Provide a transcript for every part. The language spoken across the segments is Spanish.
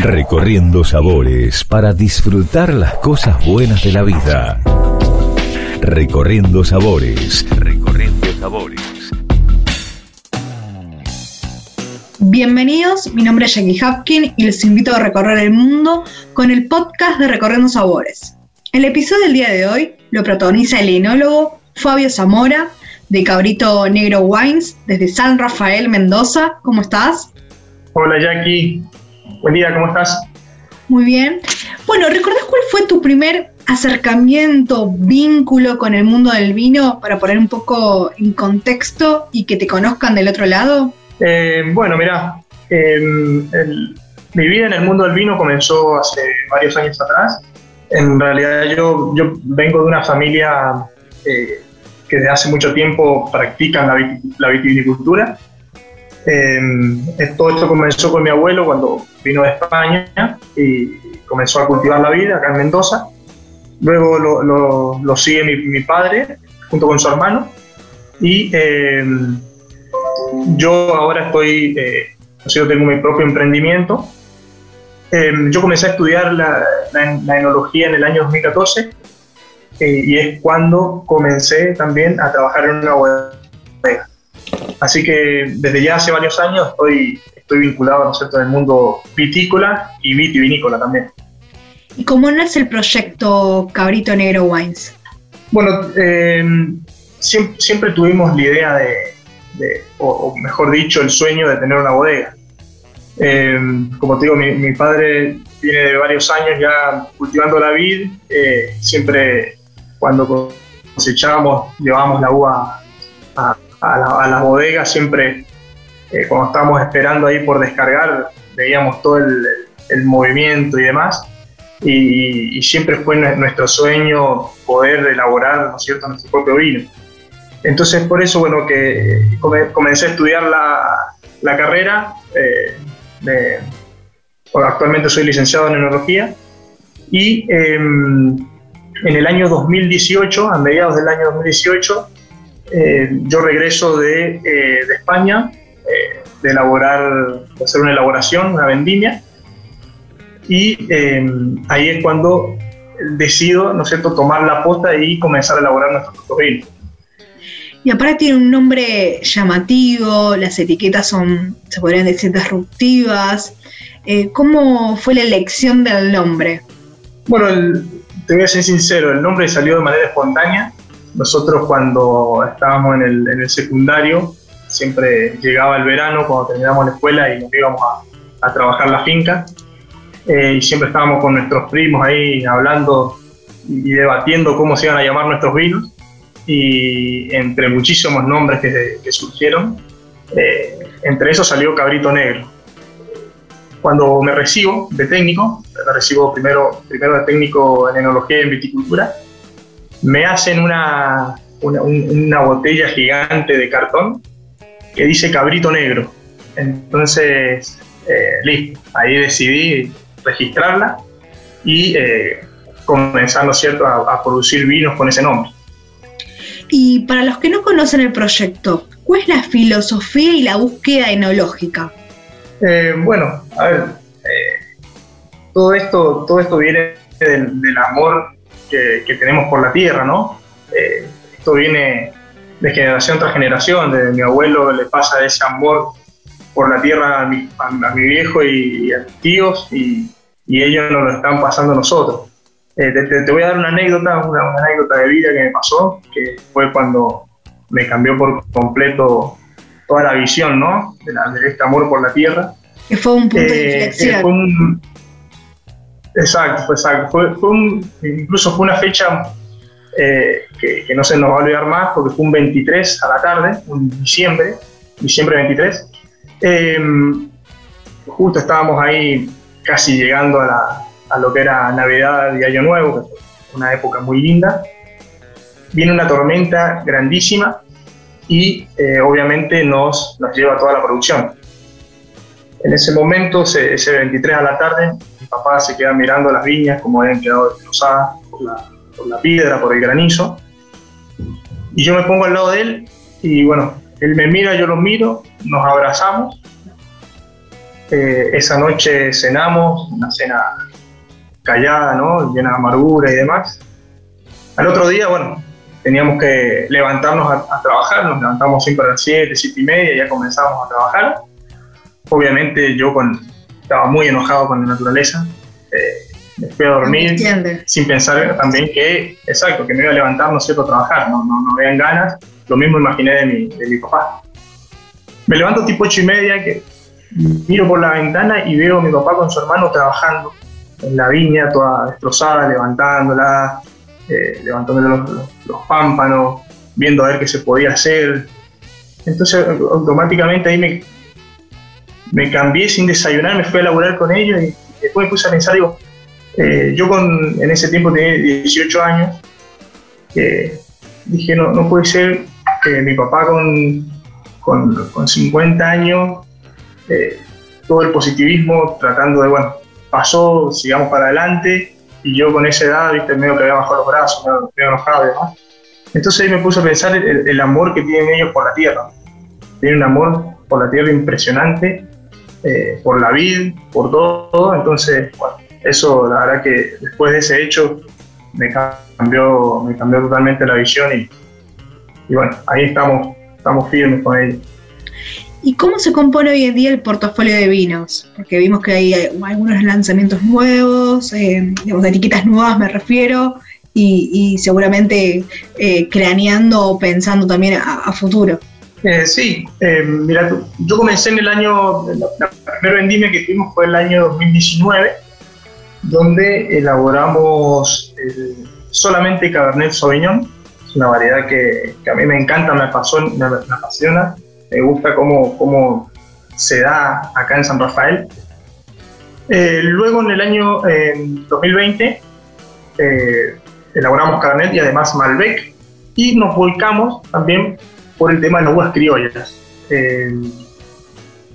Recorriendo sabores para disfrutar las cosas buenas de la vida. Recorriendo sabores. Recorriendo sabores. Bienvenidos, mi nombre es Jackie Hapkin y les invito a recorrer el mundo con el podcast de Recorriendo Sabores. El episodio del día de hoy lo protagoniza el enólogo Fabio Zamora de Cabrito Negro Wines desde San Rafael, Mendoza. ¿Cómo estás? Hola Jackie, buen día, ¿cómo estás? Muy bien. Bueno, ¿recordás cuál fue tu primer acercamiento, vínculo con el mundo del vino para poner un poco en contexto y que te conozcan del otro lado? Eh, bueno, mira, mi vida en el mundo del vino comenzó hace varios años atrás. En realidad yo, yo vengo de una familia eh, que desde hace mucho tiempo practican la, vitivinicultura. Eh, todo esto comenzó con mi abuelo cuando vino de España y comenzó a cultivar la vida acá en Mendoza. Luego lo, lo, sigue mi, padre junto con su hermano y eh, yo ahora estoy, eh, yo tengo mi propio emprendimiento. Eh, yo comencé a estudiar la, la, enología en el año 2014 eh, y es cuando comencé también a trabajar en una bodega. Así que desde ya hace varios años estoy, estoy vinculado ¿no cierto? en el mundo vitícola y vitivinícola también. ¿Y cómo nace el proyecto Cabrito Negro Wines? Bueno, eh, siempre, siempre, tuvimos la idea de, o, mejor dicho, el sueño de tener una bodega. Eh, como te digo, mi, mi, padre tiene varios años ya cultivando la vid, siempre cuando cosechábamos, llevábamos la uva a, la, bodega, siempre eh, cuando estábamos esperando ahí por descargar, veíamos todo el, movimiento y demás. Y, siempre fue nuestro sueño poder elaborar, ¿no es cierto?, nuestro propio vino. Entonces, por eso, bueno, que comencé a estudiar la, carrera. Eh, actualmente soy licenciado en enología y em, en el año 2018, a mediados del año 2018, eh, yo regreso de, eh, España, eh, de elaborar, de hacer una elaboración, una vendimia, y ahí es cuando decido, ¿no es cierto?, tomar la posta y comenzar a elaborar nuestro propio Y aparte tiene un nombre llamativo, las etiquetas son, se podrían decir, disruptivas. ¿Cómo fue la elección del nombre? Bueno, el, te voy a ser sincero, el nombre salió de manera espontánea. Nosotros cuando estábamos en el, en el secundario, siempre llegaba el verano cuando terminamos la escuela y nos íbamos a, a trabajar la finca. Eh, y siempre estábamos con nuestros primos ahí hablando y debatiendo cómo se iban a llamar nuestros vinos. Y entre muchísimos nombres que, que surgieron, eh, entre esos salió Cabrito Negro cuando me recibo de técnico, me recibo primero, primero de técnico en enología y en viticultura, me hacen una, una, botella gigante de cartón que dice cabrito negro. Entonces, eh, listo, ahí decidí registrarla y eh, comenzar, ¿no cierto?, a, producir vinos con ese nombre. Y para los que no conocen el proyecto, ¿cuál es la filosofía y la búsqueda enológica? Eh, bueno, a ver, eh, todo, esto, todo esto viene del, amor que, tenemos por la tierra, ¿no? Eh, esto viene de generación tras generación, de mi abuelo le pasa ese amor por la tierra a mi, viejo y, a mis tíos y, ellos nos lo están pasando a nosotros. Te, voy a dar una anécdota, una, anécdota de vida que me pasó, que fue cuando me cambió por completo toda la visión, ¿no? De, este amor por la tierra. Que fue un punto de eh, inflexión. Exacto, exacto. Fue, un, incluso fue una fecha eh, que, no se nos va a olvidar más porque fue un 23 a la tarde, un diciembre, diciembre 23. Em, justo estábamos ahí casi llegando a, a, lo que era Navidad y Año Nuevo, una época muy linda. Viene una tormenta grandísima y eh, obviamente nos, nos lleva toda la producción. En ese momento, ese, 23 a la tarde, mi papá se queda mirando las viñas como habían quedado destrozadas por la, por piedra, por el granizo. Y yo me pongo al lado de él y bueno, él me mira, yo lo miro, nos abrazamos Eh, esa noche cenamos, una cena callada, ¿no? llena de amargura y demás. Al otro día, bueno, teníamos que levantarnos a, trabajar, nos levantamos siempre a las 7, 7 y media, ya comenzamos a trabajar. Obviamente yo con, estaba muy enojado con la naturaleza, eh, me fui a dormir sin pensar también que, exacto, que me iba a levantar, no sé, a trabajar, no, no, no me ganas, lo mismo imaginé de mi, de mi papá. Me levanto tipo 8 y media, que miro por la ventana y veo a mi papá con su hermano trabajando en la viña, toda destrozada, levantándola, eh, levantándole los, los, pámpanos, viendo a ver qué se podía hacer. Entonces automáticamente ahí me, me cambié sin desayunar, me fui a laburar con ellos y después me puse a pensar, digo, eh, yo con, en ese tiempo tenía 18 años, dije, no, no puede ser que mi papá con, con, con 50 años, eh, todo el positivismo, tratando de, bueno, pasó, sigamos para adelante, y yo con esa edad, viste, medio que había bajado los brazos, medio, enojado y demás. Entonces ahí me puse a pensar el, el, amor que tienen ellos por la tierra. Tienen un amor por la tierra impresionante, eh, por la vida, por todo. Entonces, bueno, eso la verdad que después de ese hecho me cambió, me cambió totalmente la visión y, bueno, ahí estamos, estamos firmes con ellos. ¿Y cómo se compone hoy en día el portafolio de vinos? Porque vimos que hay algunos lanzamientos nuevos, eh, digamos, etiquetas nuevas me refiero, y, seguramente eh, craneando o pensando también a, futuro. Eh, sí, eh, mira, yo comencé en el año, la, primera vendimia que tuvimos fue el año 2019, donde elaboramos solamente Cabernet Sauvignon, es una variedad que, a mí me encanta, me, pasó, me apasiona. Me gusta cómo, cómo se da acá en San Rafael. Eh, luego en el año 2020 eh, elaboramos Cabernet y además Malbec. Y nos volcamos también por el tema de las uvas criollas. Eh,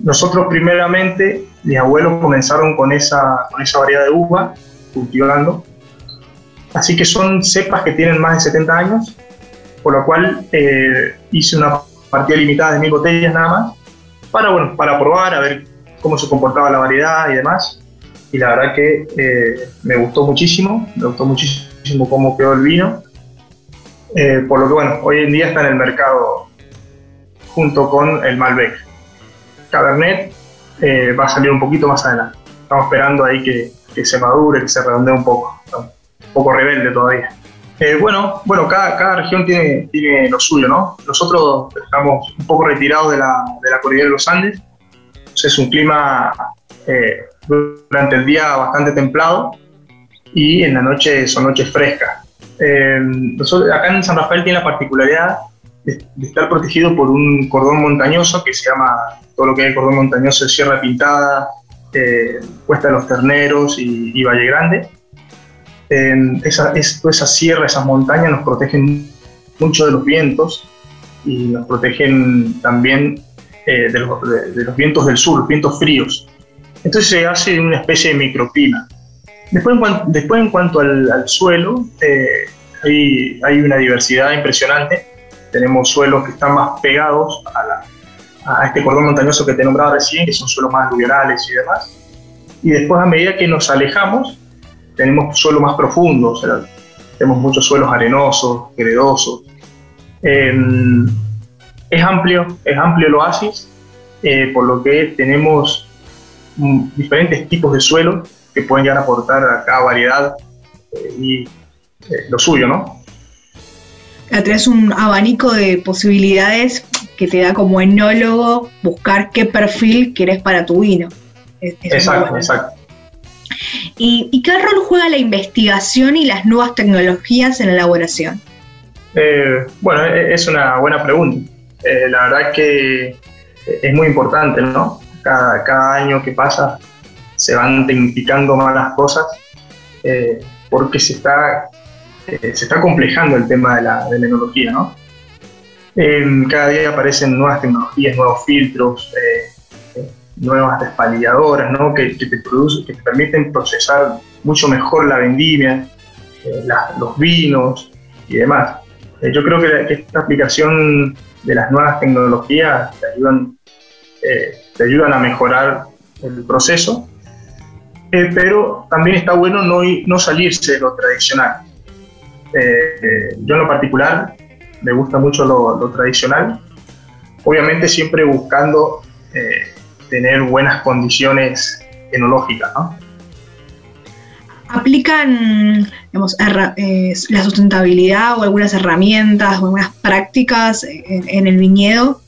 nosotros primeramente, mis abuelos comenzaron con esa, con esa variedad de uva, cultivando. Así que son cepas que tienen más de 70 años, por lo cual hice una partida limitada de mil botellas nada más, para, bueno, para probar, a ver cómo se comportaba la variedad y demás. Y la verdad que eh, me gustó muchísimo, me gustó muchísimo cómo quedó el vino. Eh, por lo que, bueno, hoy en día está en el mercado junto con el Malbec. Cabernet eh, va a salir un poquito más adelante. Estamos esperando ahí que, que se madure, que se redondee un poco. un poco rebelde todavía. Eh, bueno, bueno cada, cada región tiene, tiene lo suyo, ¿no? Nosotros estamos un poco retirados de la, de la cordillera de los Andes, es un clima eh, durante el día bastante templado y en la noche son noches frescas. Eh, nosotros, acá en San Rafael tiene la particularidad de, estar protegido por un cordón montañoso que se llama, todo lo que es el cordón montañoso de Sierra Pintada, Cuesta de los Terneros y, y Valle Grande esa, esa sierra, esas montañas nos protegen mucho de los vientos y nos protegen también eh, de, los, vientos del sur, vientos fríos. Entonces se hace una especie de microclima. Después, en, después, en cuanto al, suelo, eh, hay, hay, una diversidad impresionante. Tenemos suelos que están más pegados a, a este cordón montañoso que te nombraba recién, que son suelos más alluviales y demás. Y después, a medida que nos alejamos, tenemos suelos más profundos, tenemos muchos suelos arenosos, gredosos. Em, es amplio, es amplio el oasis, eh, por lo que tenemos mm, diferentes tipos de suelo que pueden llegar a aportar a cada variedad eh, y eh, lo suyo, ¿no? Traes un abanico de posibilidades que te da como enólogo buscar qué perfil quieres para tu vino. exacto, exacto. ¿Y, qué rol juega la investigación y las nuevas tecnologías en la elaboración? Eh, bueno, e, es una buena pregunta. Eh, la verdad que es muy importante, ¿no? Cada, año que pasa se van tecnificando más las cosas eh, porque se está, se está complejando el tema de la, de tecnología, ¿no? cada día aparecen nuevas tecnologías, nuevos filtros, nuevas despalilladoras, ¿no? que, te producen, que te permiten procesar mucho mejor la vendimia, eh, los vinos y demás. Eh, yo creo que, esta aplicación de las nuevas tecnologías te ayudan, eh, te ayudan a mejorar el proceso, eh, pero también está bueno no, no salirse de lo tradicional. Eh, yo en lo particular me gusta mucho lo, tradicional, obviamente siempre buscando tener buenas condiciones enológicas. ¿no? ¿Aplican la sustentabilidad o algunas herramientas o algunas prácticas en el viñedo?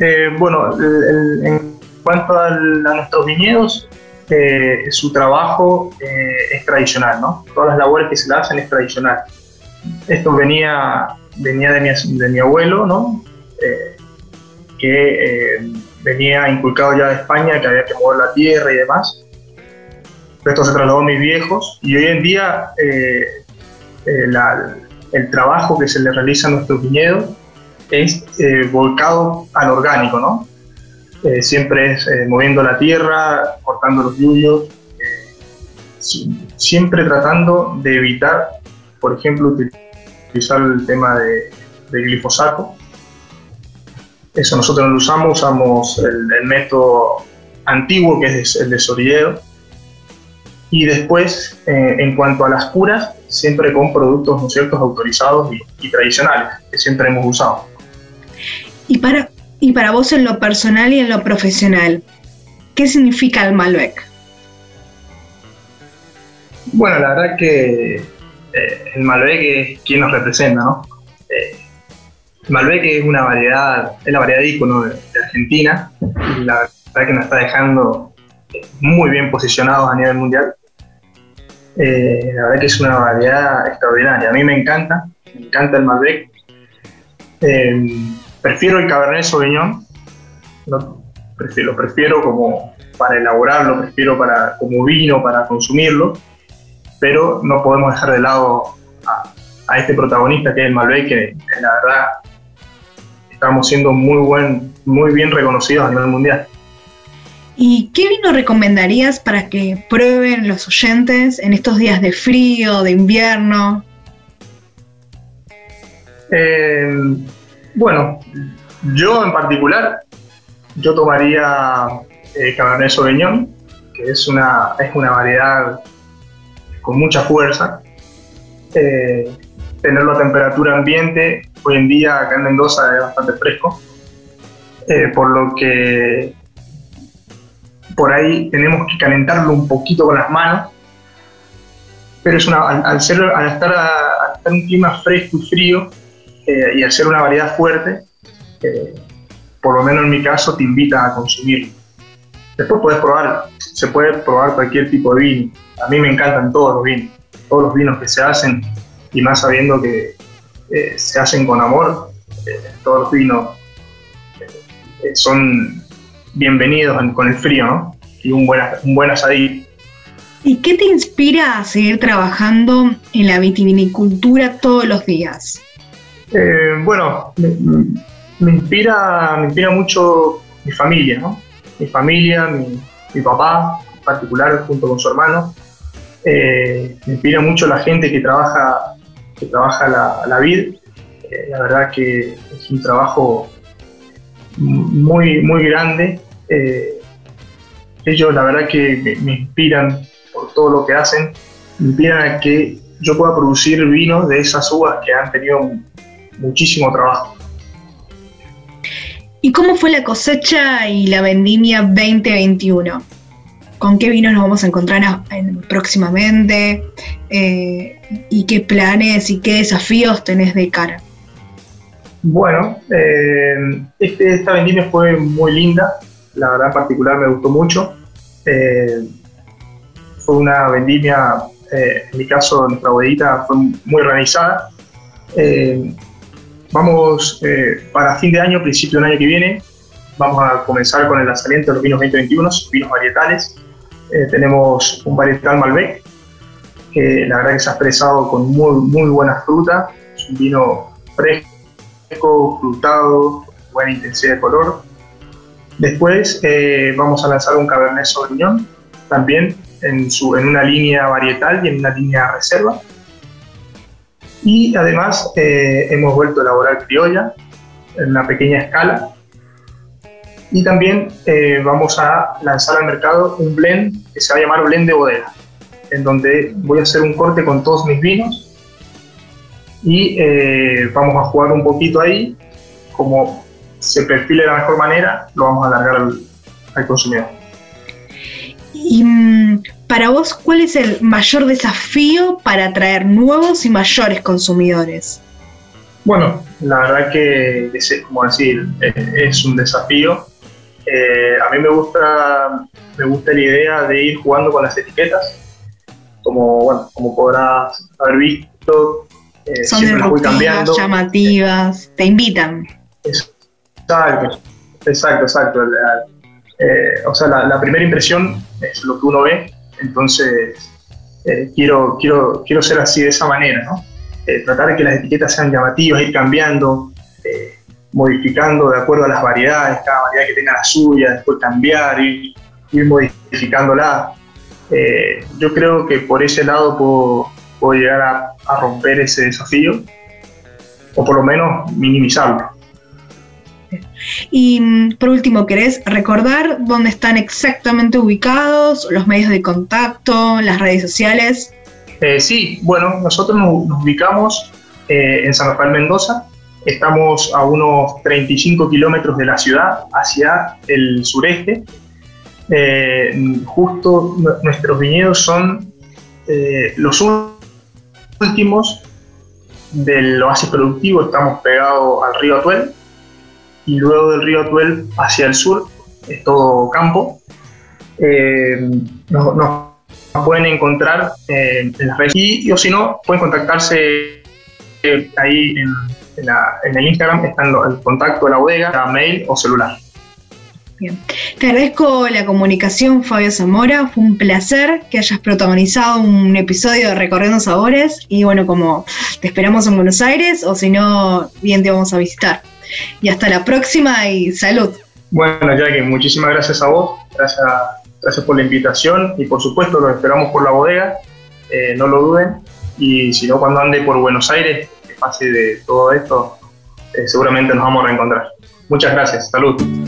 Eh, bueno, en cuanto a nuestros viñedos, eh, su trabajo eh, es tradicional, ¿no? Todas las labores que se le hacen es tradicional. Esto venía, venía de, mi, de mi abuelo, ¿no? que venía inculcado ya de España, que había que mover la tierra y demás. Esto se trasladó a mis viejos y hoy en día el trabajo que se le realiza a nuestros viñedos es eh, volcado al orgánico, ¿no? Eh, siempre es eh, moviendo la tierra, cortando los yuyos, siempre tratando de evitar, por ejemplo, utilizar el tema de, glifosato. Eso nosotros no lo usamos, usamos el, método antiguo que es el de sorillero. Y después, en cuanto a las curas, siempre con productos ¿no ciertos autorizados y tradicionales que siempre hemos usado. Y para, y para vos en lo personal y en lo profesional, ¿qué significa el Malbec? Bueno, la verdad que eh, el Malbec es quien nos representa, ¿no? Eh, Malbec es una variedad, es la variedad ícono de, Argentina y la verdad que nos está dejando muy bien posicionados a nivel mundial. Eh, la verdad que es una variedad extraordinaria. A mí me encanta, me encanta el Malbec. Prefiero el Cabernet Sauvignon, lo prefiero, lo prefiero como para elaborarlo, prefiero para, como vino para consumirlo, pero no podemos dejar de lado a, este protagonista que es el Malbec, que la verdad estamos siendo muy, buen, muy bien reconocidos a nivel mundial. ¿Y qué vino recomendarías para que prueben los oyentes en estos días de frío, de invierno? Eh, bueno, yo en particular, yo tomaría eh, Cabernet Sauvignon, que es una, es una variedad con mucha fuerza. Eh, tenerlo a temperatura ambiente, hoy en día acá en Mendoza es bastante fresco, eh, por lo que por ahí tenemos que calentarlo un poquito con las manos, pero es una, al, ser, al estar, a, estar un clima fresco y frío, y hacer una variedad fuerte, eh, por lo menos en mi caso, te invita a consumir. Después puedes probar, se puede probar cualquier tipo de vino. A mí me encantan todos los vinos, todos los vinos que se hacen, y más sabiendo que eh, se hacen con amor, eh, todos los vinos son bienvenidos con el frío, ¿no? Y un buen, un buen asadito. ¿Y qué te inspira a seguir trabajando en la vitivinicultura todos los días? Eh, bueno, me, inspira, me inspira mucho mi familia. Mi familia, mi, papá en particular, junto con su hermano. Eh, me inspira mucho la gente que trabaja, que trabaja la, la vid. Eh, la verdad que es un trabajo muy, muy grande. ellos la verdad que me, me inspiran por todo lo que hacen, me inspiran a que yo pueda producir vinos de esas uvas que han tenido muchísimo trabajo. ¿Y cómo fue la cosecha y la vendimia 2021? ¿Con qué vinos nos vamos a encontrar próximamente? Eh, ¿Y qué planes y qué desafíos tenés de cara? Bueno, eh, este, esta vendimia fue muy linda, la verdad en particular me gustó mucho. Eh, fue una vendimia, en mi caso nuestra bodita fue muy organizada. Vamos eh, para fin de año, principio del año que viene, vamos a comenzar con el lanzamiento de los vinos 2021, vinos varietales. Eh, tenemos un varietal Malbec, que la verdad que se ha expresado con muy, muy buena fruta. Es un vino fresco, frutado, buena intensidad de color. Después eh, vamos a lanzar un Cabernet Sauvignon, también en, su, en una línea varietal y en una línea reserva. Y además eh, hemos vuelto a elaborar criolla en una pequeña escala. Y también eh, vamos a lanzar al mercado un blend que se va a llamar blend de bodega, en donde voy a hacer un corte con todos mis vinos y eh, vamos a jugar un poquito ahí, como se perfile de la mejor manera, lo vamos a alargar al, al consumidor. Y mm, para vos, ¿cuál es el mayor desafío para atraer nuevos y mayores consumidores? Bueno, la verdad que es como decir, es un desafío. Eh, a mí me gusta, me gusta la idea de ir jugando con las etiquetas. Como, bueno, como podrás haber visto, eh, son disruptivas, llamativas, te invitan. Exacto, exacto, exacto. Eh, o sea, la, primera impresión es lo que uno ve, entonces eh, quiero, quiero, quiero ser así de esa manera, ¿no? tratar de que las etiquetas sean llamativas, ir cambiando, modificando de acuerdo a las variedades, cada variedad que tenga la suya, después cambiar, ir, ir modificándola. yo creo que por ese lado puedo, puedo llegar a, romper ese desafío o por lo menos minimizarlo. Y mm, por último, ¿querés recordar dónde están exactamente ubicados, los medios de contacto, las redes sociales? Eh, sí, bueno, nosotros nos, ubicamos eh, en San Rafael Mendoza, estamos a unos 35 kilómetros de la ciudad hacia el sureste. Eh, justo nuestros viñedos son los últimos del oasis productivo estamos pegados al río Atuel y luego del río Atuel hacia el sur es todo campo. Eh, nos, pueden encontrar en las redes y, o si no, pueden contactarse eh, ahí en, el Instagram, está el contacto de la bodega, mail o celular. Bien. Te agradezco la comunicación, Fabio Zamora. Fue un placer que hayas protagonizado un episodio de Recorriendo Sabores. Y bueno, como te esperamos en Buenos Aires, o si no, bien te vamos a visitar. Y hasta la próxima y salud. Bueno, Jackie, muchísimas gracias a vos. Gracias, gracias por la invitación. Y por supuesto, los esperamos por la bodega. Eh, no lo duden. Y si no, cuando ande por Buenos Aires, que pase de todo esto, eh, seguramente nos vamos a reencontrar. Muchas gracias. Salud.